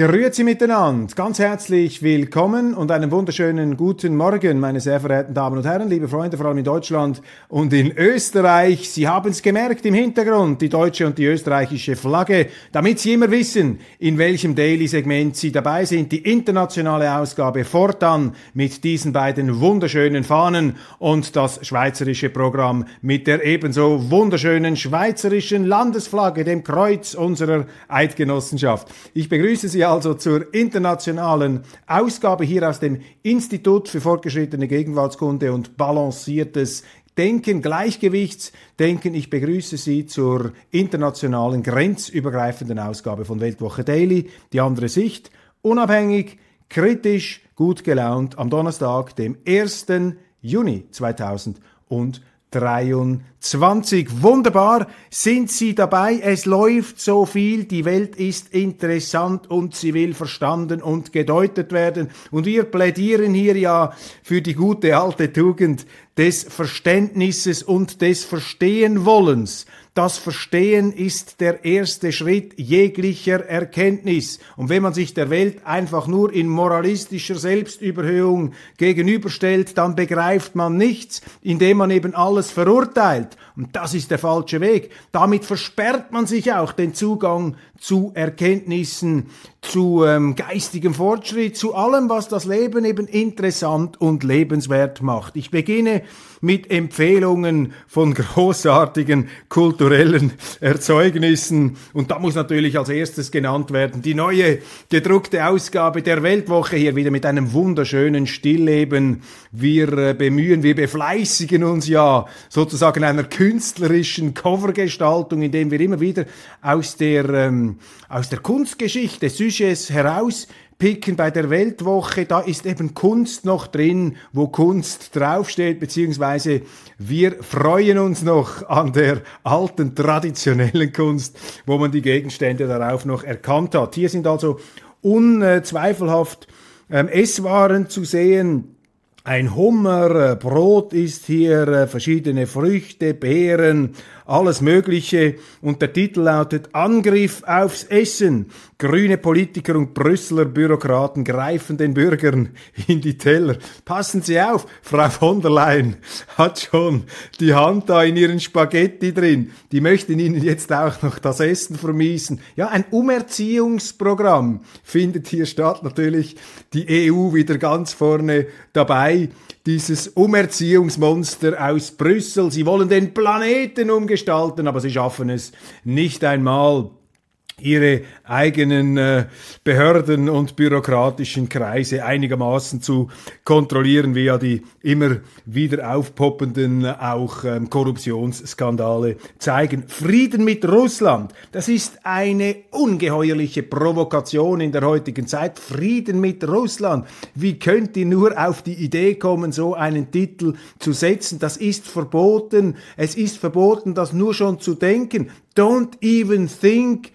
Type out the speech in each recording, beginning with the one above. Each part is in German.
Grüezi miteinander, ganz herzlich willkommen und einen wunderschönen guten Morgen, meine sehr verehrten Damen und Herren, liebe Freunde, vor allem in Deutschland und in Österreich. Sie haben es gemerkt im Hintergrund, die deutsche und die österreichische Flagge, damit Sie immer wissen, in welchem Daily-Segment Sie dabei sind. Die internationale Ausgabe fortan mit diesen beiden wunderschönen Fahnen und das schweizerische Programm mit der ebenso wunderschönen schweizerischen Landesflagge, dem Kreuz unserer Eidgenossenschaft. Ich begrüße Sie also zur internationalen Ausgabe hier aus dem Institut für fortgeschrittene Gegenwartskunde und balanciertes Denken, Gleichgewichtsdenken. Ich begrüße Sie zur internationalen grenzübergreifenden Ausgabe von Weltwoche Daily. Die andere Sicht, unabhängig, kritisch, gut gelaunt am Donnerstag, dem 1. Juni 2020. 23. Wunderbar sind Sie dabei. Es läuft so viel. Die Welt ist interessant und sie will verstanden und gedeutet werden. Und wir plädieren hier ja für die gute alte Tugend des Verständnisses und des Verstehenwollens. Das Verstehen ist der erste Schritt jeglicher Erkenntnis. Und wenn man sich der Welt einfach nur in moralistischer Selbstüberhöhung gegenüberstellt, dann begreift man nichts, indem man eben alles verurteilt. Und das ist der falsche Weg. Damit versperrt man sich auch den Zugang zu Erkenntnissen, zu ähm, geistigem Fortschritt, zu allem, was das Leben eben interessant und lebenswert macht. Ich beginne mit Empfehlungen von großartigen kulturellen Erzeugnissen. Und da muss natürlich als erstes genannt werden die neue gedruckte Ausgabe der Weltwoche hier wieder mit einem wunderschönen Stillleben. Wir äh, bemühen, wir befleißigen uns ja sozusagen einer künstlerischen Covergestaltung, indem wir immer wieder aus der, ähm, aus der Kunstgeschichte Sujets heraus picken bei der Weltwoche, da ist eben Kunst noch drin, wo Kunst draufsteht, beziehungsweise wir freuen uns noch an der alten traditionellen Kunst, wo man die Gegenstände darauf noch erkannt hat. Hier sind also unzweifelhaft ähm, Esswaren zu sehen, ein Hummer, äh, Brot ist hier, äh, verschiedene Früchte, Beeren, alles Mögliche. Und der Titel lautet Angriff aufs Essen. Grüne Politiker und Brüsseler Bürokraten greifen den Bürgern in die Teller. Passen Sie auf, Frau von der Leyen hat schon die Hand da in ihren Spaghetti drin. Die möchten Ihnen jetzt auch noch das Essen vermiesen. Ja, ein Umerziehungsprogramm findet hier statt. Natürlich die EU wieder ganz vorne dabei dieses Umerziehungsmonster aus Brüssel. Sie wollen den Planeten umgestalten, aber sie schaffen es nicht einmal ihre eigenen äh, Behörden und bürokratischen Kreise einigermaßen zu kontrollieren, wie ja die immer wieder aufpoppenden auch ähm, Korruptionsskandale zeigen. Frieden mit Russland, das ist eine ungeheuerliche Provokation in der heutigen Zeit. Frieden mit Russland. Wie könnt ihr nur auf die Idee kommen, so einen Titel zu setzen? Das ist verboten. Es ist verboten, das nur schon zu denken. Don't even think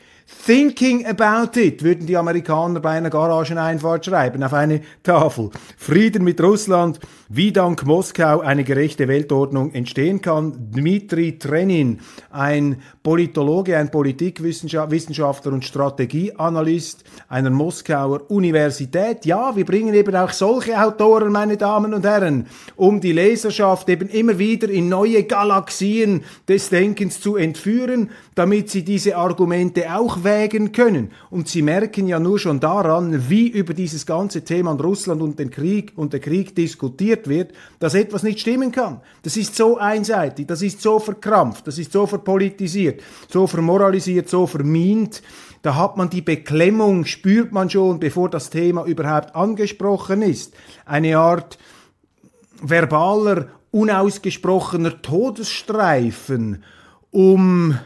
Thinking about it, würden die Amerikaner bei einer Garageneinfahrt schreiben, auf eine Tafel. Frieden mit Russland, wie dank Moskau eine gerechte Weltordnung entstehen kann. Dmitri Trenin, ein Politologe, ein Politikwissenschaftler und Strategieanalyst einer Moskauer Universität. Ja, wir bringen eben auch solche Autoren, meine Damen und Herren, um die Leserschaft eben immer wieder in neue Galaxien des Denkens zu entführen, damit sie diese Argumente auch wägen können. Und sie merken ja nur schon daran, wie über dieses ganze Thema an Russland und den Krieg und der Krieg diskutiert wird, dass etwas nicht stimmen kann. Das ist so einseitig, das ist so verkrampft, das ist so verpolitisiert, so vermoralisiert, so vermint. Da hat man die Beklemmung, spürt man schon, bevor das Thema überhaupt angesprochen ist. Eine Art verbaler, unausgesprochener Todesstreifen umspannt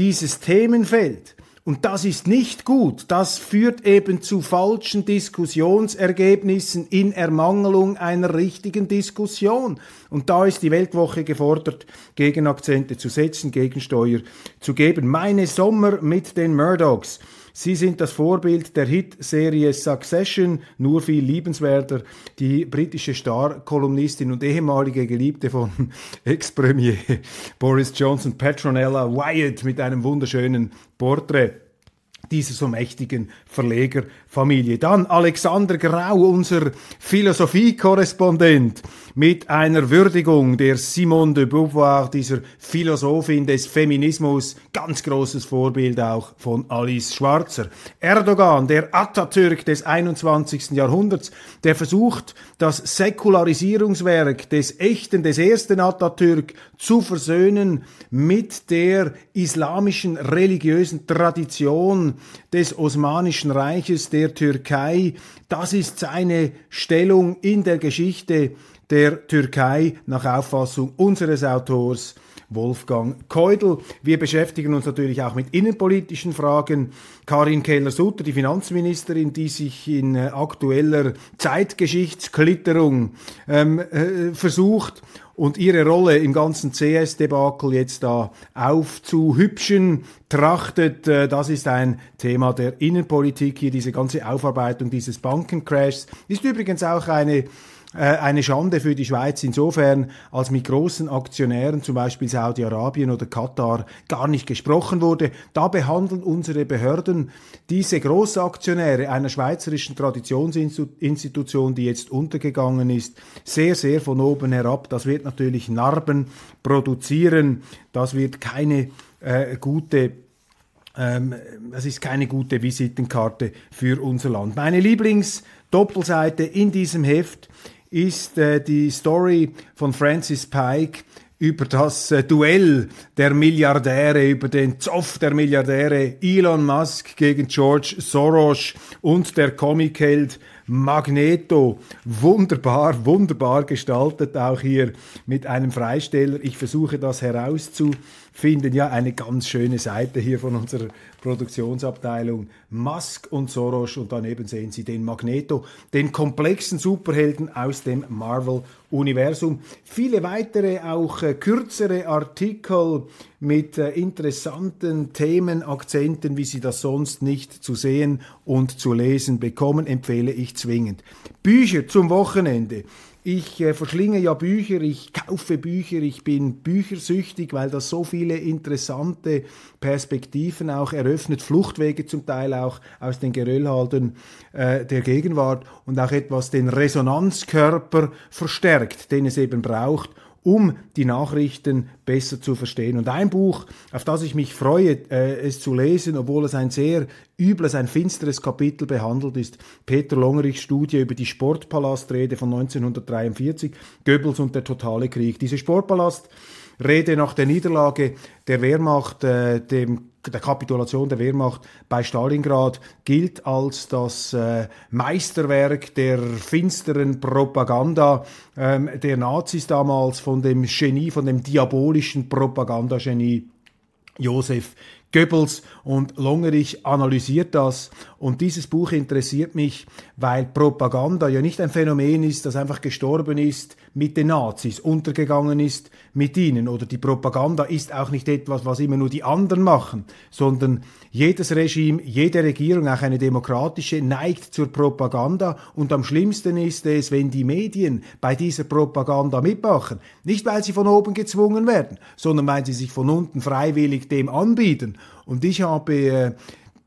dieses Themenfeld. Und das ist nicht gut. Das führt eben zu falschen Diskussionsergebnissen in Ermangelung einer richtigen Diskussion. Und da ist die Weltwoche gefordert, Gegenakzente zu setzen, Gegensteuer zu geben. Meine Sommer mit den Murdochs. Sie sind das Vorbild der Hit-Serie Succession, nur viel liebenswerter. Die britische Star-Kolumnistin und ehemalige Geliebte von Ex-Premier Boris Johnson, Petronella Wyatt, mit einem wunderschönen Porträt dieser so mächtigen Verlegerfamilie. Dann Alexander Grau, unser Philosophiekorrespondent, mit einer Würdigung der Simone de Beauvoir, dieser Philosophin des Feminismus, ganz großes Vorbild auch von Alice Schwarzer. Erdogan, der Atatürk des 21. Jahrhunderts, der versucht, das Säkularisierungswerk des echten, des ersten Atatürk zu versöhnen mit der islamischen religiösen Tradition des Osmanischen Reiches, der Türkei. Das ist seine Stellung in der Geschichte der Türkei nach Auffassung unseres Autors Wolfgang Keudel. Wir beschäftigen uns natürlich auch mit innenpolitischen Fragen. Karin Keller-Sutter, die Finanzministerin, die sich in äh, aktueller Zeitgeschichtsklitterung ähm, äh, versucht und ihre Rolle im ganzen CS-Debakel jetzt da aufzuhübschen trachtet. Äh, das ist ein Thema der Innenpolitik hier, diese ganze Aufarbeitung dieses Bankencrashs. Ist übrigens auch eine eine Schande für die Schweiz insofern, als mit großen Aktionären, zum Beispiel Saudi-Arabien oder Katar, gar nicht gesprochen wurde. Da behandeln unsere Behörden diese Großaktionäre einer schweizerischen Traditionsinstitution, die jetzt untergegangen ist, sehr, sehr von oben herab. Das wird natürlich Narben produzieren. Das wird keine äh, gute ähm, das ist keine gute Visitenkarte für unser Land. Meine Lieblingsdoppelseite in diesem Heft ist äh, die Story von Francis Pike über das äh, Duell der Milliardäre, über den Zoff der Milliardäre Elon Musk gegen George Soros und der Comicheld Magneto. Wunderbar, wunderbar gestaltet, auch hier mit einem Freisteller. Ich versuche das herauszufinden. Ja, eine ganz schöne Seite hier von unserer Produktionsabteilung Musk und Soros und daneben sehen Sie den Magneto, den komplexen Superhelden aus dem Marvel-Universum. Viele weitere, auch äh, kürzere Artikel mit äh, interessanten Themenakzenten, wie Sie das sonst nicht zu sehen und zu lesen bekommen, empfehle ich zwingend. Bücher zum Wochenende. Ich äh, verschlinge ja Bücher, ich kaufe Bücher, ich bin büchersüchtig, weil das so viele interessante Perspektiven auch eröffnet, Fluchtwege zum Teil auch aus den Geröllhalden äh, der Gegenwart und auch etwas den Resonanzkörper verstärkt, den es eben braucht, um die Nachrichten besser zu verstehen. Und ein Buch, auf das ich mich freue, äh, es zu lesen, obwohl es ein sehr übles, ein finsteres Kapitel behandelt ist, Peter Longerichs Studie über die Sportpalastrede von 1943, Goebbels und der totale Krieg. Diese Sportpalastrede nach der Niederlage der Wehrmacht, äh, dem der Kapitulation der Wehrmacht bei Stalingrad gilt als das äh, Meisterwerk der finsteren Propaganda. Ähm, der Nazis damals von dem Genie, von dem diabolischen Propagandagenie Josef Goebbels und Longerich analysiert das und dieses Buch interessiert mich, weil Propaganda ja nicht ein Phänomen ist, das einfach gestorben ist mit den Nazis, untergegangen ist mit ihnen oder die Propaganda ist auch nicht etwas, was immer nur die anderen machen, sondern jedes Regime, jede Regierung, auch eine demokratische, neigt zur Propaganda und am schlimmsten ist es, wenn die Medien bei dieser Propaganda mitmachen. Nicht, weil sie von oben gezwungen werden, sondern weil sie sich von unten freiwillig dem anbieten. Und ich habe äh,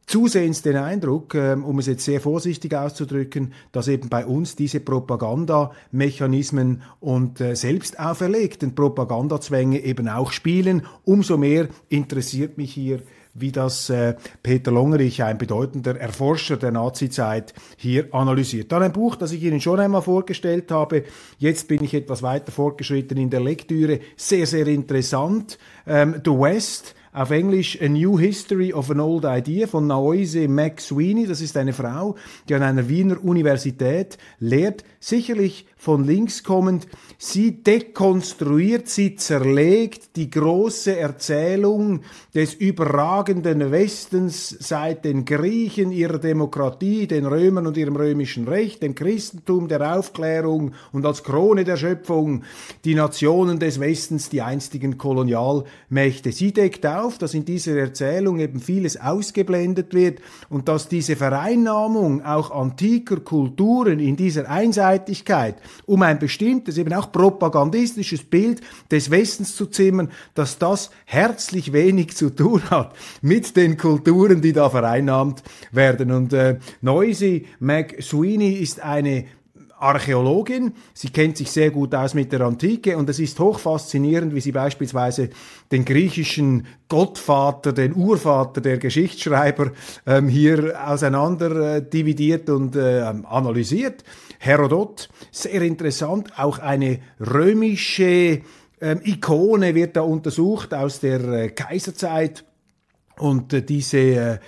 zusehends den Eindruck, ähm, um es jetzt sehr vorsichtig auszudrücken, dass eben bei uns diese Propagandamechanismen und äh, selbst auferlegten Propagandazwänge eben auch spielen. Umso mehr interessiert mich hier wie das äh, Peter Longerich, ein bedeutender Erforscher der Nazizeit, hier analysiert. Dann ein Buch, das ich Ihnen schon einmal vorgestellt habe. Jetzt bin ich etwas weiter fortgeschritten in der Lektüre. Sehr, sehr interessant. Ähm, The West auf Englisch A New History of an Old Idea von Naoise McSweeney. Das ist eine Frau, die an einer Wiener Universität lehrt, sicherlich von links kommend. Sie dekonstruiert, sie zerlegt die große Erzählung des überragenden Westens seit den Griechen, ihrer Demokratie, den Römern und ihrem römischen Recht, dem Christentum, der Aufklärung und als Krone der Schöpfung die Nationen des Westens, die einstigen Kolonialmächte. Sie deckt auf, dass in dieser Erzählung eben vieles ausgeblendet wird und dass diese Vereinnahmung auch antiker Kulturen in dieser Einseitigkeit um ein bestimmtes, eben auch propagandistisches Bild des Westens zu zimmern, dass das herzlich wenig zu tun hat mit den Kulturen, die da vereinnahmt werden. Und äh, Noisy McSweeney ist eine Archäologin. Sie kennt sich sehr gut aus mit der Antike und es ist hoch faszinierend, wie sie beispielsweise den griechischen Gottvater, den Urvater der Geschichtsschreiber ähm, hier auseinander äh, dividiert und äh, analysiert. Herodot, sehr interessant, auch eine römische ähm, Ikone wird da untersucht aus der äh, Kaiserzeit und äh, diese äh,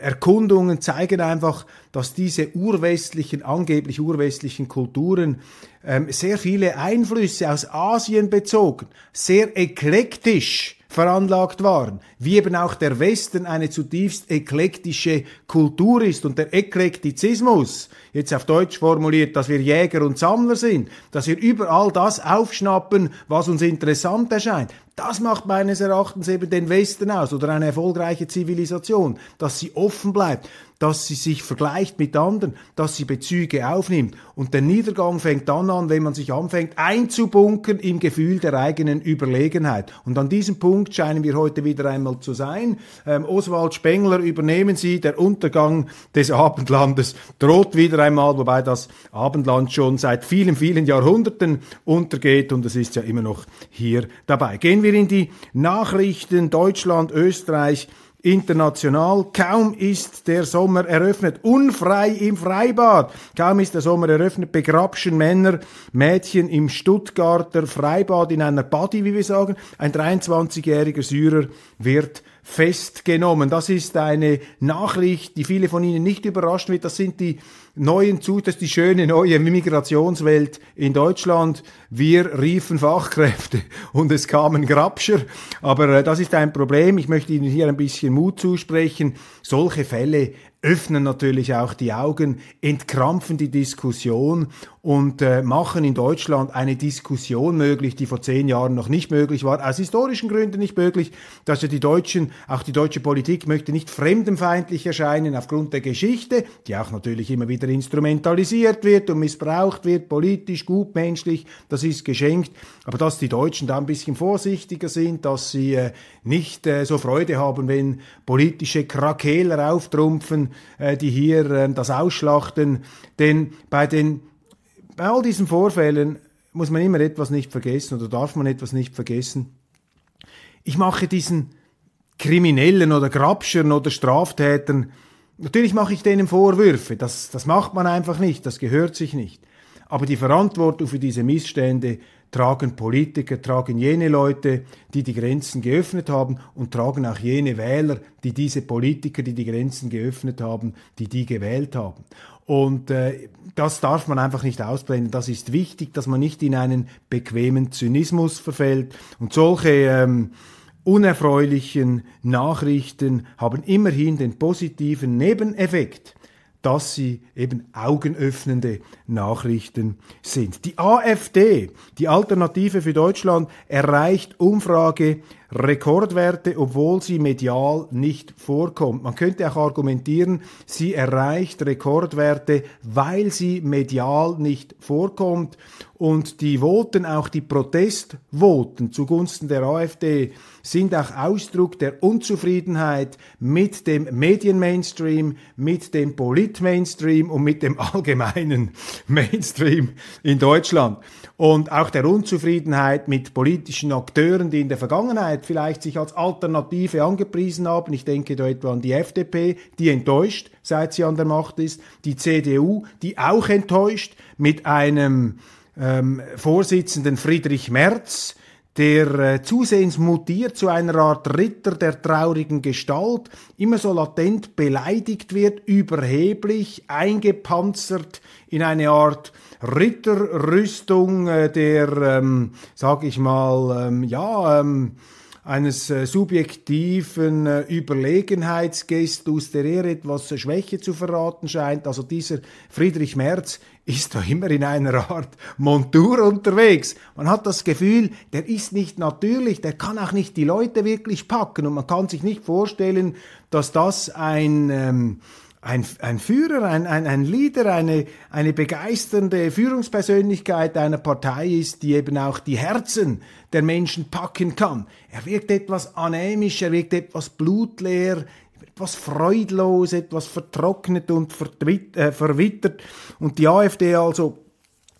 Erkundungen zeigen einfach, dass diese urwestlichen, angeblich urwestlichen Kulturen ähm, sehr viele Einflüsse aus Asien bezogen, sehr eklektisch veranlagt waren, wie eben auch der Westen eine zutiefst eklektische Kultur ist und der Eklektizismus, jetzt auf Deutsch formuliert, dass wir Jäger und Sammler sind, dass wir überall das aufschnappen, was uns interessant erscheint. Das macht meines Erachtens eben den Westen aus oder eine erfolgreiche Zivilisation, dass sie offen bleibt dass sie sich vergleicht mit anderen, dass sie Bezüge aufnimmt. Und der Niedergang fängt dann an, wenn man sich anfängt einzubunkern im Gefühl der eigenen Überlegenheit. Und an diesem Punkt scheinen wir heute wieder einmal zu sein. Ähm, Oswald Spengler, übernehmen Sie, der Untergang des Abendlandes droht wieder einmal, wobei das Abendland schon seit vielen, vielen Jahrhunderten untergeht und es ist ja immer noch hier dabei. Gehen wir in die Nachrichten Deutschland, Österreich, international. Kaum ist der Sommer eröffnet, unfrei im Freibad. Kaum ist der Sommer eröffnet, begrapschen Männer, Mädchen im Stuttgarter Freibad in einer Body, wie wir sagen. Ein 23-jähriger Syrer wird festgenommen. Das ist eine Nachricht, die viele von Ihnen nicht überraschen wird. Das sind die neuen Zustände, das ist die schöne neue Migrationswelt in Deutschland. Wir riefen Fachkräfte und es kamen Grabscher. Aber äh, das ist ein Problem. Ich möchte Ihnen hier ein bisschen Mut zusprechen. Solche Fälle öffnen natürlich auch die Augen, entkrampfen die Diskussion und äh, machen in Deutschland eine Diskussion möglich, die vor zehn Jahren noch nicht möglich war, aus historischen Gründen nicht möglich, dass ja die Deutschen, auch die deutsche Politik möchte nicht fremdenfeindlich erscheinen aufgrund der Geschichte, die auch natürlich immer wieder instrumentalisiert wird und missbraucht wird, politisch, gutmenschlich, das ist geschenkt, aber dass die Deutschen da ein bisschen vorsichtiger sind, dass sie äh, nicht äh, so Freude haben, wenn politische Krakeler auftrumpfen, äh, die hier äh, das ausschlachten, denn bei den bei all diesen Vorfällen muss man immer etwas nicht vergessen oder darf man etwas nicht vergessen. Ich mache diesen Kriminellen oder Grabschern oder Straftätern, natürlich mache ich denen Vorwürfe, das, das macht man einfach nicht, das gehört sich nicht. Aber die Verantwortung für diese Missstände tragen Politiker, tragen jene Leute, die die Grenzen geöffnet haben und tragen auch jene Wähler, die diese Politiker, die die Grenzen geöffnet haben, die die gewählt haben. Und äh, das darf man einfach nicht ausblenden. Das ist wichtig, dass man nicht in einen bequemen Zynismus verfällt. Und solche ähm, unerfreulichen Nachrichten haben immerhin den positiven Nebeneffekt, dass sie eben augenöffnende Nachrichten sind. Die AfD, die Alternative für Deutschland, erreicht Umfrage Rekordwerte, obwohl sie medial nicht vorkommt. Man könnte auch argumentieren, sie erreicht Rekordwerte, weil sie medial nicht vorkommt. Und die Voten, auch die Protestvoten zugunsten der AfD, sind auch Ausdruck der Unzufriedenheit mit dem Medienmainstream, mit dem Politmainstream und mit dem allgemeinen Mainstream in Deutschland. Und auch der Unzufriedenheit mit politischen Akteuren, die in der Vergangenheit vielleicht sich als Alternative angepriesen haben. Ich denke da etwa an die FDP, die enttäuscht, seit sie an der Macht ist, die CDU, die auch enttäuscht mit einem ähm, Vorsitzenden Friedrich Merz, der äh, zusehends mutiert zu einer Art Ritter der traurigen Gestalt, immer so latent beleidigt wird, überheblich, eingepanzert in eine Art Ritterrüstung äh, der, ähm, sag ich mal, ähm, ja, ähm, eines äh, subjektiven äh, Überlegenheitsgestus, der eher etwas äh, Schwäche zu verraten scheint. Also dieser Friedrich Merz ist da immer in einer Art Montur unterwegs. Man hat das Gefühl, der ist nicht natürlich, der kann auch nicht die Leute wirklich packen und man kann sich nicht vorstellen, dass das ein... Ähm, ein, ein Führer, ein, ein, ein Leader, eine, eine begeisternde Führungspersönlichkeit einer Partei ist, die eben auch die Herzen der Menschen packen kann. Er wirkt etwas anämisch, er wirkt etwas blutleer, etwas freudlos, etwas vertrocknet und äh, verwittert. Und die AfD also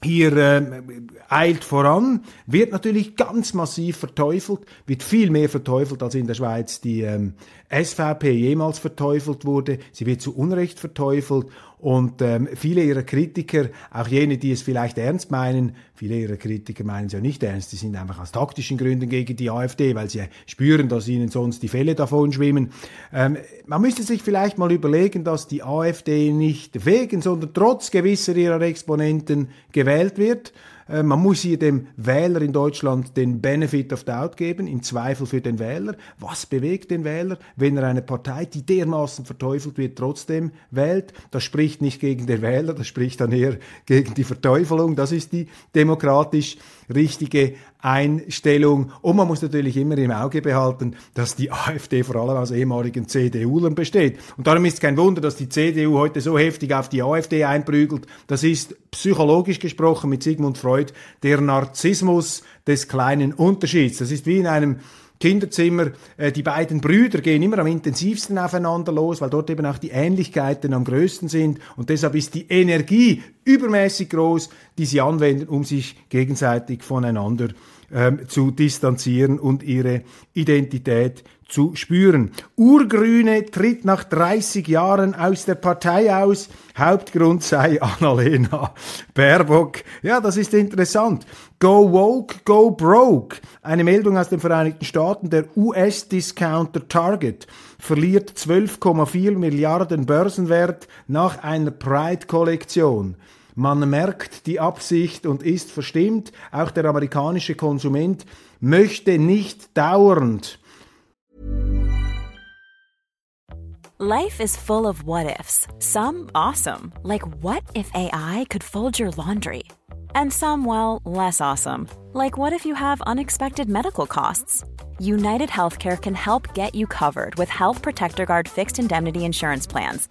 hier äh, eilt voran, wird natürlich ganz massiv verteufelt, wird viel mehr verteufelt als in der Schweiz die ähm, SVP jemals verteufelt wurde. Sie wird zu Unrecht verteufelt und ähm, viele ihrer Kritiker, auch jene, die es vielleicht ernst meinen, viele ihrer Kritiker meinen es ja nicht ernst, die sind einfach aus taktischen Gründen gegen die AfD, weil sie spüren, dass ihnen sonst die Fälle davon schwimmen. Ähm, man müsste sich vielleicht mal überlegen, dass die AfD nicht wegen, sondern trotz gewisser ihrer Exponenten gewählt wird. Äh, man muss hier dem Wähler in Deutschland den Benefit of Doubt geben, im Zweifel für den Wähler. Was bewegt den Wähler, wenn er eine Partei, die dermaßen verteufelt wird, trotzdem wählt? Das spricht nicht gegen den Wähler, das spricht dann eher gegen die Verteufelung. Das ist die demokratisch richtige Einstellung. Und man muss natürlich immer im Auge behalten, dass die AfD vor allem aus ehemaligen CDUlern besteht. Und darum ist es kein Wunder, dass die CDU heute so heftig auf die AfD einprügelt. Das ist psychologisch gesprochen mit Sigmund Freud der Narzissmus des kleinen Unterschieds. Das ist wie in einem Kinderzimmer. Äh, die beiden Brüder gehen immer am intensivsten aufeinander los, weil dort eben auch die Ähnlichkeiten am größten sind. Und deshalb ist die Energie übermäßig groß, die sie anwenden, um sich gegenseitig voneinander ähm, zu distanzieren und ihre Identität zu spüren. Urgrüne tritt nach 30 Jahren aus der Partei aus. Hauptgrund sei Annalena Baerbock. Ja, das ist interessant. Go woke, go broke. Eine Meldung aus den Vereinigten Staaten. Der US-Discounter Target verliert 12,4 Milliarden Börsenwert nach einer Pride-Kollektion. Man merkt die Absicht und ist verstimmt. Auch der amerikanische Konsument möchte nicht dauernd Life is full of what ifs. Some awesome, like what if AI could fold your laundry? And some, well, less awesome, like what if you have unexpected medical costs? United Healthcare can help get you covered with Health Protector Guard fixed indemnity insurance plans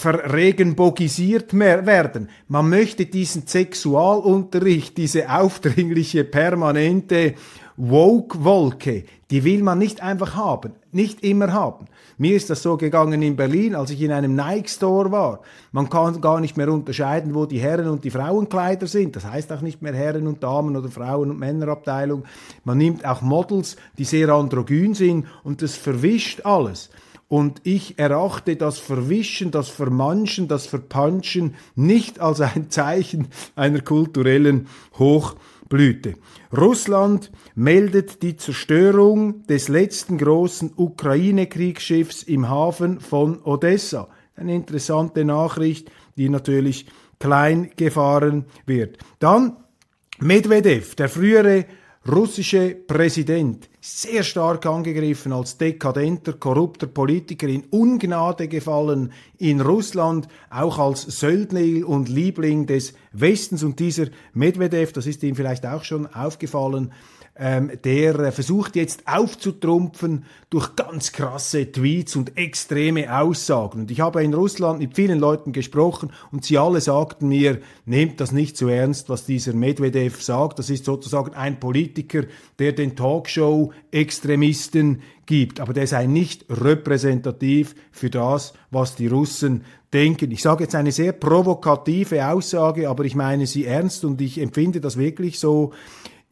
Verregenbogisiert werden. Man möchte diesen Sexualunterricht, diese aufdringliche, permanente Woke-Wolke, die will man nicht einfach haben, nicht immer haben. Mir ist das so gegangen in Berlin, als ich in einem Nike-Store war. Man kann gar nicht mehr unterscheiden, wo die Herren- und die Frauenkleider sind. Das heißt auch nicht mehr Herren- und Damen- oder Frauen- und Männerabteilung. Man nimmt auch Models, die sehr androgyn sind und das verwischt alles. Und ich erachte das Verwischen, das Vermanschen, das Verpanschen nicht als ein Zeichen einer kulturellen Hochblüte. Russland meldet die Zerstörung des letzten großen Ukraine-Kriegsschiffs im Hafen von Odessa. Eine interessante Nachricht, die natürlich klein gefahren wird. Dann Medvedev, der frühere russische Präsident, sehr stark angegriffen als dekadenter, korrupter Politiker in Ungnade gefallen in Russland, auch als Söldner und Liebling des Westens. Und dieser Medvedev, das ist ihm vielleicht auch schon aufgefallen, ähm, der versucht jetzt aufzutrumpfen durch ganz krasse Tweets und extreme Aussagen. Und ich habe in Russland mit vielen Leuten gesprochen und sie alle sagten mir, nehmt das nicht zu ernst, was dieser Medvedev sagt. Das ist sozusagen ein Politiker, der den Talkshow-Extremisten gibt, aber der sei nicht repräsentativ für das, was die Russen denken. Ich sage jetzt eine sehr provokative Aussage, aber ich meine sie ernst und ich empfinde das wirklich so.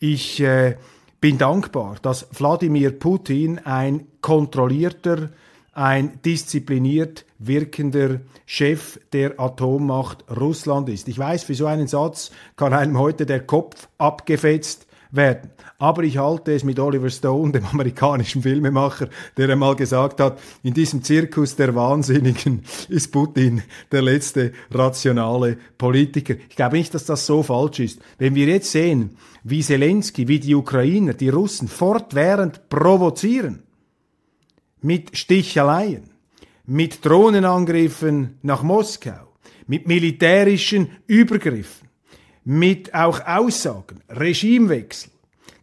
Ich äh, bin dankbar, dass Wladimir Putin ein kontrollierter, ein diszipliniert wirkender Chef der Atommacht Russland ist. Ich weiß, für so einen Satz kann einem heute der Kopf abgefetzt werden. Aber ich halte es mit Oliver Stone, dem amerikanischen Filmemacher, der einmal gesagt hat, in diesem Zirkus der Wahnsinnigen ist Putin der letzte rationale Politiker. Ich glaube nicht, dass das so falsch ist. Wenn wir jetzt sehen, wie Zelensky, wie die Ukrainer, die Russen fortwährend provozieren, mit Sticheleien, mit Drohnenangriffen nach Moskau, mit militärischen Übergriffen, mit auch Aussagen, Regimewechsel.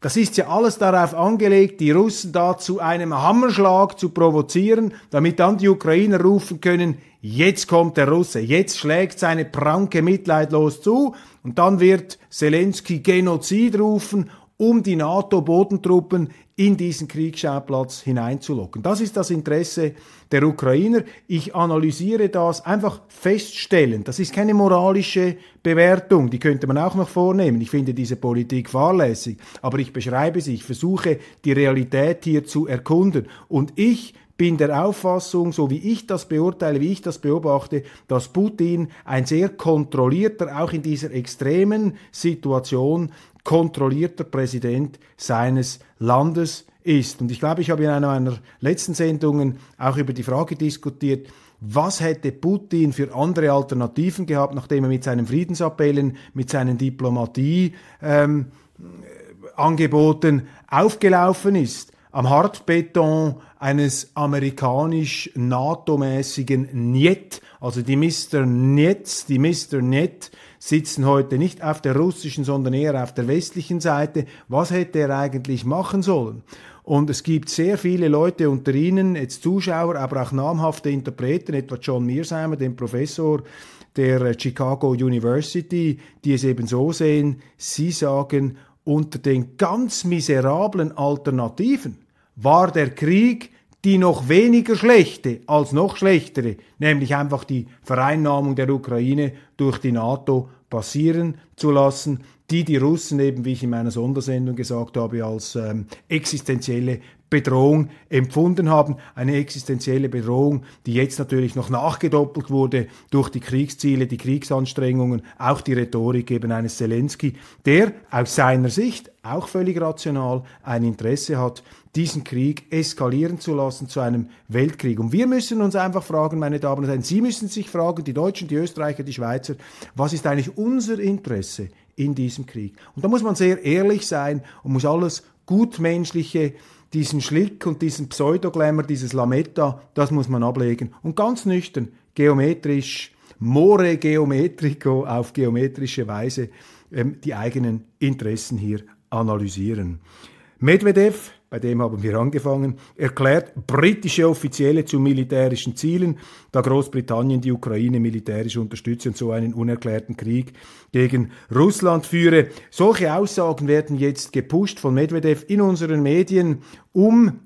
Das ist ja alles darauf angelegt, die Russen da zu einem Hammerschlag zu provozieren, damit dann die Ukrainer rufen können, jetzt kommt der Russe, jetzt schlägt seine Pranke mitleidlos zu und dann wird Zelensky Genozid rufen um die NATO-Bodentruppen in diesen Kriegsschauplatz hineinzulocken. Das ist das Interesse der Ukrainer. Ich analysiere das einfach feststellen. Das ist keine moralische Bewertung, die könnte man auch noch vornehmen. Ich finde diese Politik fahrlässig, aber ich beschreibe sie, ich versuche die Realität hier zu erkunden. Und ich bin der Auffassung, so wie ich das beurteile, wie ich das beobachte, dass Putin ein sehr kontrollierter, auch in dieser extremen Situation kontrollierter Präsident seines Landes ist. Und ich glaube, ich habe in einer meiner letzten Sendungen auch über die Frage diskutiert, was hätte Putin für andere Alternativen gehabt, nachdem er mit seinen Friedensappellen, mit seinen Diplomatieangeboten ähm, aufgelaufen ist? Am Hartbeton eines amerikanisch-NATO-mäßigen Niet, also die Mr. Niets, die Mr. Niet sitzen heute nicht auf der russischen, sondern eher auf der westlichen Seite. Was hätte er eigentlich machen sollen? Und es gibt sehr viele Leute unter Ihnen, jetzt Zuschauer, aber auch namhafte Interpreten, etwa John Mearsheimer, den Professor der Chicago University, die es eben so sehen, sie sagen, unter den ganz miserablen Alternativen war der Krieg die noch weniger schlechte als noch schlechtere, nämlich einfach die Vereinnahmung der Ukraine durch die NATO passieren zu lassen, die die Russen eben, wie ich in meiner Sondersendung gesagt habe, als ähm, existenzielle Bedrohung empfunden haben. Eine existenzielle Bedrohung, die jetzt natürlich noch nachgedoppelt wurde durch die Kriegsziele, die Kriegsanstrengungen, auch die Rhetorik eben eines Zelensky, der aus seiner Sicht auch völlig rational ein Interesse hat, diesen Krieg eskalieren zu lassen zu einem Weltkrieg. Und wir müssen uns einfach fragen, meine Damen und Herren, Sie müssen sich fragen, die Deutschen, die Österreicher, die Schweizer, was ist eigentlich unser Interesse in diesem Krieg? Und da muss man sehr ehrlich sein und muss alles Gutmenschliche diesen Schlick und diesen Pseudoglamour, dieses Lametta, das muss man ablegen. Und ganz nüchtern, geometrisch, more geometrico, auf geometrische Weise ähm, die eigenen Interessen hier analysieren. Medvedev, bei dem haben wir angefangen, erklärt britische Offizielle zu militärischen Zielen, da Großbritannien die Ukraine militärisch unterstütze und so einen unerklärten Krieg gegen Russland führe. Solche Aussagen werden jetzt gepusht von Medvedev in unseren Medien, um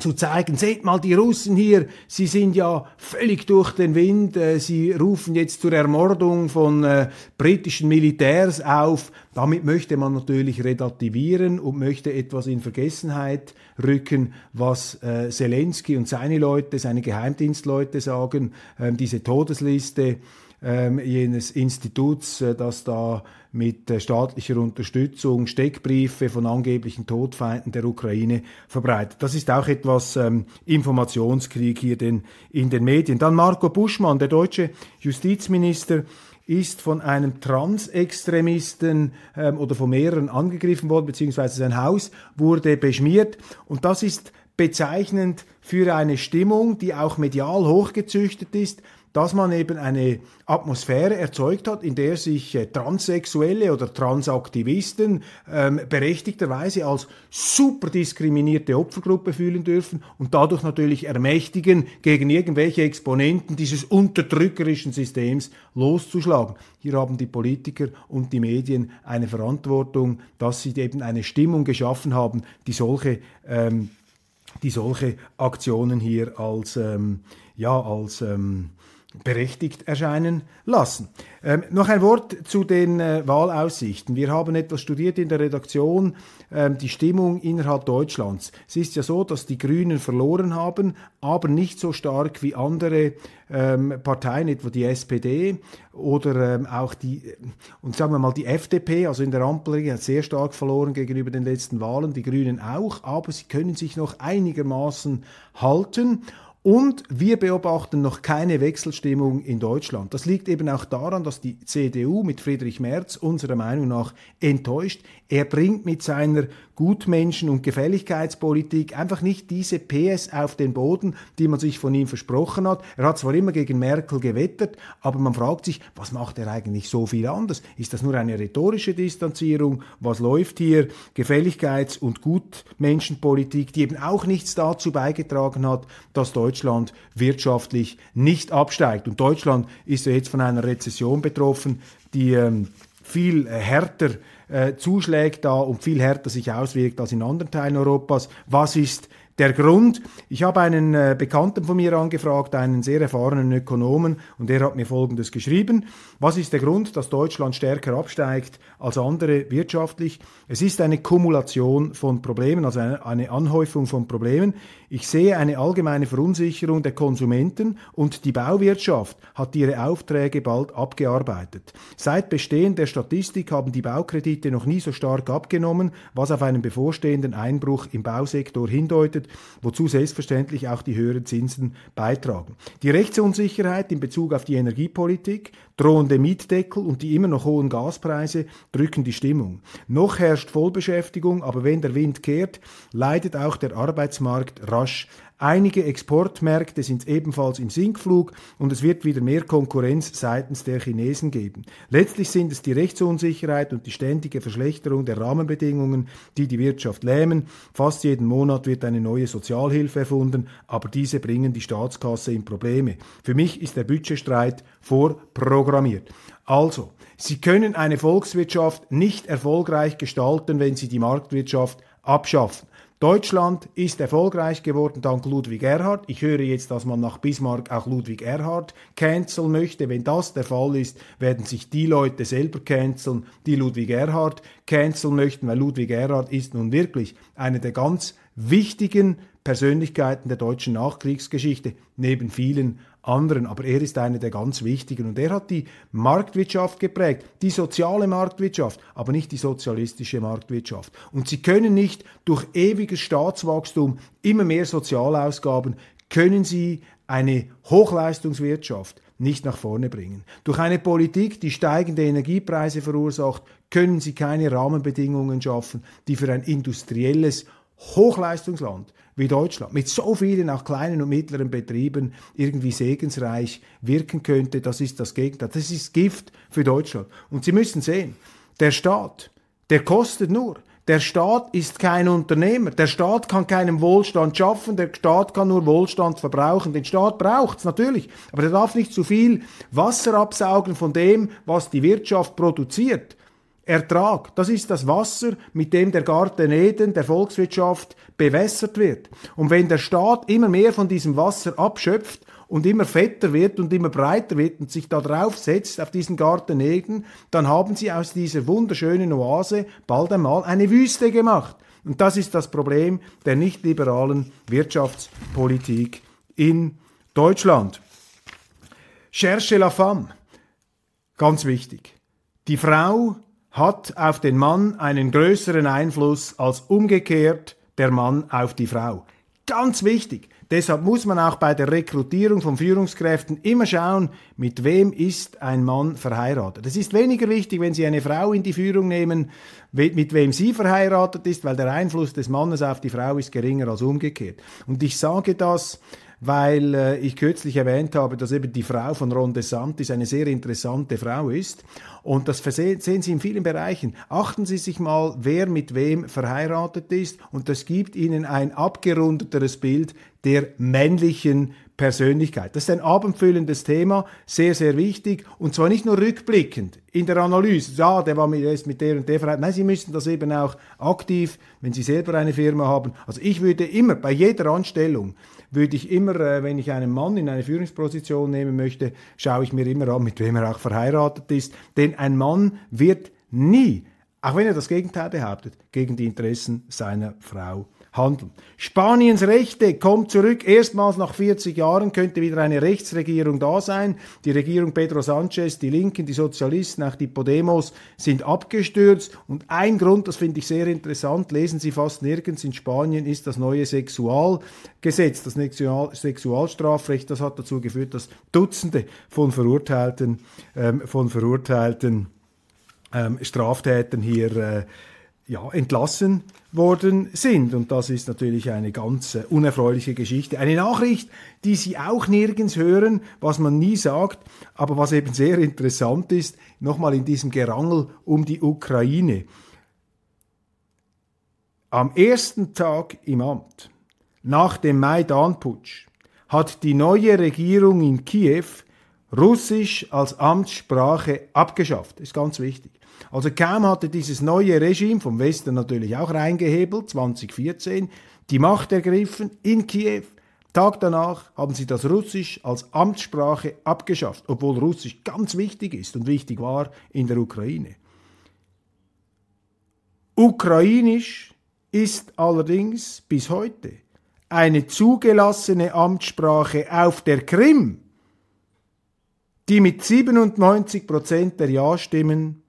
zu zeigen, seht mal die Russen hier, sie sind ja völlig durch den Wind, äh, sie rufen jetzt zur Ermordung von äh, britischen Militärs auf. Damit möchte man natürlich relativieren und möchte etwas in Vergessenheit rücken, was äh, Zelensky und seine Leute, seine Geheimdienstleute sagen, ähm, diese Todesliste ähm, jenes Instituts, äh, das da mit äh, staatlicher Unterstützung Steckbriefe von angeblichen Todfeinden der Ukraine verbreitet. Das ist auch etwas ähm, Informationskrieg hier den, in den Medien. Dann Marco Buschmann, der deutsche Justizminister, ist von einem Transextremisten ähm, oder von mehreren angegriffen worden, beziehungsweise sein Haus wurde beschmiert. Und das ist bezeichnend für eine Stimmung, die auch medial hochgezüchtet ist, dass man eben eine Atmosphäre erzeugt hat, in der sich äh, Transsexuelle oder Transaktivisten ähm, berechtigterweise als super diskriminierte Opfergruppe fühlen dürfen und dadurch natürlich ermächtigen, gegen irgendwelche Exponenten dieses unterdrückerischen Systems loszuschlagen. Hier haben die Politiker und die Medien eine Verantwortung, dass sie eben eine Stimmung geschaffen haben, die solche ähm, die solche Aktionen hier als ähm, ja als ähm, berechtigt erscheinen lassen. Ähm, noch ein Wort zu den äh, Wahlaussichten. Wir haben etwas studiert in der Redaktion, ähm, die Stimmung innerhalb Deutschlands. Es ist ja so, dass die Grünen verloren haben, aber nicht so stark wie andere ähm, Parteien, etwa die SPD oder ähm, auch die, und sagen wir mal die FDP, also in der Ampel hat sehr stark verloren gegenüber den letzten Wahlen, die Grünen auch, aber sie können sich noch einigermaßen halten. Und wir beobachten noch keine Wechselstimmung in Deutschland. Das liegt eben auch daran, dass die CDU mit Friedrich Merz unserer Meinung nach enttäuscht. Er bringt mit seiner Gutmenschen- und Gefälligkeitspolitik einfach nicht diese PS auf den Boden, die man sich von ihm versprochen hat. Er hat zwar immer gegen Merkel gewettert, aber man fragt sich, was macht er eigentlich so viel anders? Ist das nur eine rhetorische Distanzierung? Was läuft hier? Gefälligkeits- und Gutmenschenpolitik, die eben auch nichts dazu beigetragen hat, dass Deutschland wirtschaftlich nicht absteigt. Und Deutschland ist ja jetzt von einer Rezession betroffen, die ähm, viel äh, härter äh, zuschlägt da und viel härter sich auswirkt als in anderen Teilen Europas. Was ist der Grund, ich habe einen äh, Bekannten von mir angefragt, einen sehr erfahrenen Ökonomen, und der hat mir Folgendes geschrieben. Was ist der Grund, dass Deutschland stärker absteigt als andere wirtschaftlich? Es ist eine Kumulation von Problemen, also eine, eine Anhäufung von Problemen. Ich sehe eine allgemeine Verunsicherung der Konsumenten und die Bauwirtschaft hat ihre Aufträge bald abgearbeitet. Seit Bestehen der Statistik haben die Baukredite noch nie so stark abgenommen, was auf einen bevorstehenden Einbruch im Bausektor hindeutet wozu selbstverständlich auch die höheren Zinsen beitragen. Die Rechtsunsicherheit in Bezug auf die Energiepolitik, drohende Mietdeckel und die immer noch hohen Gaspreise drücken die Stimmung. Noch herrscht Vollbeschäftigung, aber wenn der Wind kehrt, leidet auch der Arbeitsmarkt rasch Einige Exportmärkte sind ebenfalls im Sinkflug und es wird wieder mehr Konkurrenz seitens der Chinesen geben. Letztlich sind es die Rechtsunsicherheit und die ständige Verschlechterung der Rahmenbedingungen, die die Wirtschaft lähmen. Fast jeden Monat wird eine neue Sozialhilfe erfunden, aber diese bringen die Staatskasse in Probleme. Für mich ist der Budgetstreit vorprogrammiert. Also, Sie können eine Volkswirtschaft nicht erfolgreich gestalten, wenn Sie die Marktwirtschaft abschaffen. Deutschland ist erfolgreich geworden dank Ludwig Erhard. Ich höre jetzt, dass man nach Bismarck auch Ludwig Erhard canceln möchte. Wenn das der Fall ist, werden sich die Leute selber canceln, die Ludwig Erhard canceln möchten, weil Ludwig Erhard ist nun wirklich eine der ganz wichtigen Persönlichkeiten der deutschen Nachkriegsgeschichte, neben vielen anderen, aber er ist einer der ganz wichtigen und er hat die Marktwirtschaft geprägt, die soziale Marktwirtschaft, aber nicht die sozialistische Marktwirtschaft. Und sie können nicht durch ewiges Staatswachstum, immer mehr Sozialausgaben, können sie eine Hochleistungswirtschaft nicht nach vorne bringen. Durch eine Politik, die steigende Energiepreise verursacht, können sie keine Rahmenbedingungen schaffen, die für ein industrielles Hochleistungsland wie Deutschland mit so vielen auch kleinen und mittleren Betrieben irgendwie segensreich wirken könnte, das ist das Gegenteil. Das ist Gift für Deutschland. Und Sie müssen sehen, der Staat, der kostet nur. Der Staat ist kein Unternehmer. Der Staat kann keinen Wohlstand schaffen. Der Staat kann nur Wohlstand verbrauchen. Den Staat braucht's natürlich. Aber der darf nicht zu viel Wasser absaugen von dem, was die Wirtschaft produziert. Ertrag, das ist das Wasser, mit dem der Garten Eden der Volkswirtschaft bewässert wird. Und wenn der Staat immer mehr von diesem Wasser abschöpft und immer fetter wird und immer breiter wird und sich da drauf setzt auf diesen Garten Eden, dann haben sie aus dieser wunderschönen Oase bald einmal eine Wüste gemacht. Und das ist das Problem der nicht liberalen Wirtschaftspolitik in Deutschland. Cherche la femme. Ganz wichtig. Die Frau hat auf den Mann einen größeren Einfluss als umgekehrt der Mann auf die Frau. Ganz wichtig. Deshalb muss man auch bei der Rekrutierung von Führungskräften immer schauen, mit wem ist ein Mann verheiratet. Es ist weniger wichtig, wenn Sie eine Frau in die Führung nehmen, mit wem sie verheiratet ist, weil der Einfluss des Mannes auf die Frau ist geringer als umgekehrt. Und ich sage das, weil äh, ich kürzlich erwähnt habe, dass eben die Frau von Ron DeSantis eine sehr interessante Frau ist. Und das sehen Sie in vielen Bereichen. Achten Sie sich mal, wer mit wem verheiratet ist. Und das gibt Ihnen ein abgerundeteres Bild der männlichen Persönlichkeit. Das ist ein abendfüllendes Thema, sehr, sehr wichtig und zwar nicht nur rückblickend in der Analyse, ja, der war mit, der ist mit der und der verheiratet. Nein, Sie müssen das eben auch aktiv, wenn Sie selber eine Firma haben. Also ich würde immer bei jeder Anstellung würde ich immer, äh, wenn ich einen Mann in eine Führungsposition nehmen möchte, schaue ich mir immer an, mit wem er auch verheiratet ist. Denn ein Mann wird nie, auch wenn er das Gegenteil behauptet, gegen die Interessen seiner Frau handeln. Spaniens Rechte kommt zurück. Erstmals nach 40 Jahren könnte wieder eine Rechtsregierung da sein. Die Regierung Pedro Sanchez, die Linken, die Sozialisten, auch die Podemos sind abgestürzt. Und ein Grund, das finde ich sehr interessant, lesen Sie fast nirgends in Spanien, ist das neue Sexualgesetz, das Sexualstrafrecht. Das hat dazu geführt, dass Dutzende von Verurteilten, ähm, von Verurteilten ähm, Straftätern hier äh, ja, entlassen worden sind. Und das ist natürlich eine ganz äh, unerfreuliche Geschichte. Eine Nachricht, die Sie auch nirgends hören, was man nie sagt, aber was eben sehr interessant ist, nochmal in diesem Gerangel um die Ukraine. Am ersten Tag im Amt, nach dem Maidan-Putsch, hat die neue Regierung in Kiew Russisch als Amtssprache abgeschafft. Ist ganz wichtig. Also kaum hatte dieses neue Regime, vom Westen natürlich auch reingehebelt, 2014, die Macht ergriffen in Kiew. Tag danach haben sie das Russisch als Amtssprache abgeschafft, obwohl Russisch ganz wichtig ist und wichtig war in der Ukraine. Ukrainisch ist allerdings bis heute eine zugelassene Amtssprache auf der Krim, die mit 97 Prozent der Ja-Stimmen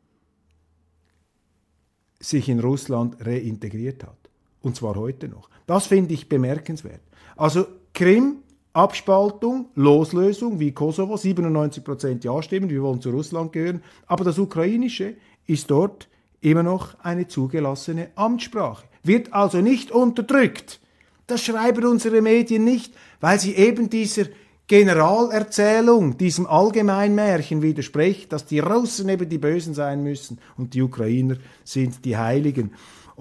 sich in Russland reintegriert hat. Und zwar heute noch. Das finde ich bemerkenswert. Also Krim, Abspaltung, Loslösung wie Kosovo, 97% Ja-Stimmen, wir wollen zu Russland gehören. Aber das Ukrainische ist dort immer noch eine zugelassene Amtssprache. Wird also nicht unterdrückt. Das schreiben unsere Medien nicht, weil sie eben dieser Generalerzählung, diesem Allgemeinmärchen widerspricht, dass die Russen eben die Bösen sein müssen und die Ukrainer sind die Heiligen.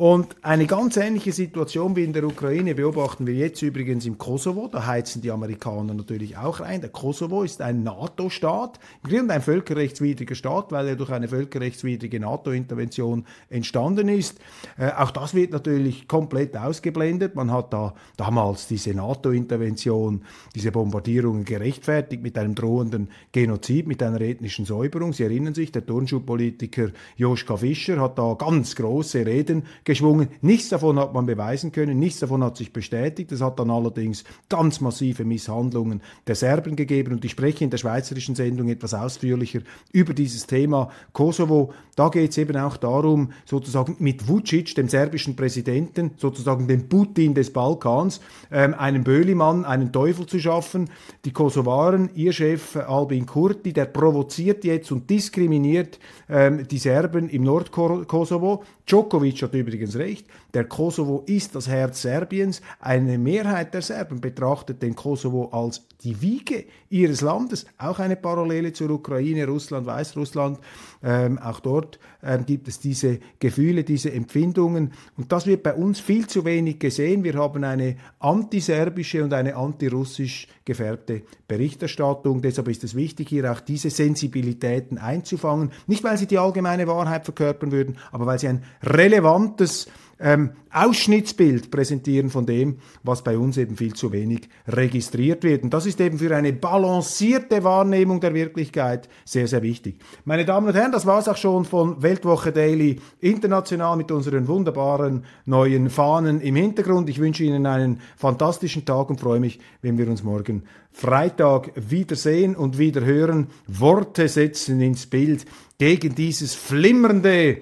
Und eine ganz ähnliche Situation wie in der Ukraine beobachten wir jetzt übrigens im Kosovo. Da heizen die Amerikaner natürlich auch rein. Der Kosovo ist ein NATO-Staat, im Grunde ein völkerrechtswidriger Staat, weil er durch eine völkerrechtswidrige NATO-Intervention entstanden ist. Äh, auch das wird natürlich komplett ausgeblendet. Man hat da damals diese NATO-Intervention, diese Bombardierungen gerechtfertigt mit einem drohenden Genozid, mit einer ethnischen Säuberung. Sie erinnern sich, der Turnschuhpolitiker Joschka Fischer hat da ganz große Reden geschwungen. Nichts davon hat man beweisen können, nichts davon hat sich bestätigt. Es hat dann allerdings ganz massive Misshandlungen der Serben gegeben und ich spreche in der schweizerischen Sendung etwas ausführlicher über dieses Thema Kosovo. Da geht es eben auch darum, sozusagen mit Vucic, dem serbischen Präsidenten, sozusagen dem Putin des Balkans, ähm, einen Böhlimann, einen Teufel zu schaffen. Die Kosovaren, ihr Chef Albin Kurti, der provoziert jetzt und diskriminiert ähm, die Serben im Nordkosovo. Djokovic hat übrigens recht, der Kosovo ist das Herz Serbiens. Eine Mehrheit der Serben betrachtet den Kosovo als die Wiege ihres Landes. Auch eine Parallele zur Ukraine, Russland, Weißrussland. Ähm, auch dort ähm, gibt es diese Gefühle, diese Empfindungen. Und das wird bei uns viel zu wenig gesehen. Wir haben eine antiserbische und eine antirussisch gefärbte Berichterstattung. Deshalb ist es wichtig, hier auch diese Sensibilitäten einzufangen. Nicht, weil sie die allgemeine Wahrheit verkörpern würden, aber weil sie ein relevantes ähm, Ausschnittsbild präsentieren von dem, was bei uns eben viel zu wenig registriert wird. Und das ist eben für eine balancierte Wahrnehmung der Wirklichkeit sehr, sehr wichtig. Meine Damen und Herren, das war es auch schon von Weltwoche Daily International mit unseren wunderbaren neuen Fahnen im Hintergrund. Ich wünsche Ihnen einen fantastischen Tag und freue mich, wenn wir uns morgen Freitag wiedersehen und wieder hören. Worte setzen ins Bild gegen dieses flimmernde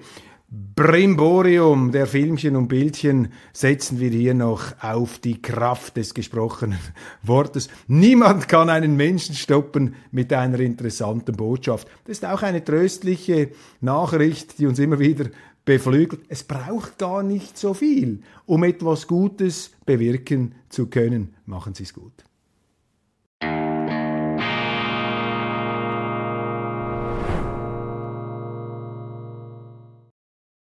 Brimborium der Filmchen und Bildchen setzen wir hier noch auf die Kraft des gesprochenen Wortes. Niemand kann einen Menschen stoppen mit einer interessanten Botschaft. Das ist auch eine tröstliche Nachricht, die uns immer wieder beflügelt. Es braucht gar nicht so viel, um etwas Gutes bewirken zu können. Machen Sie es gut.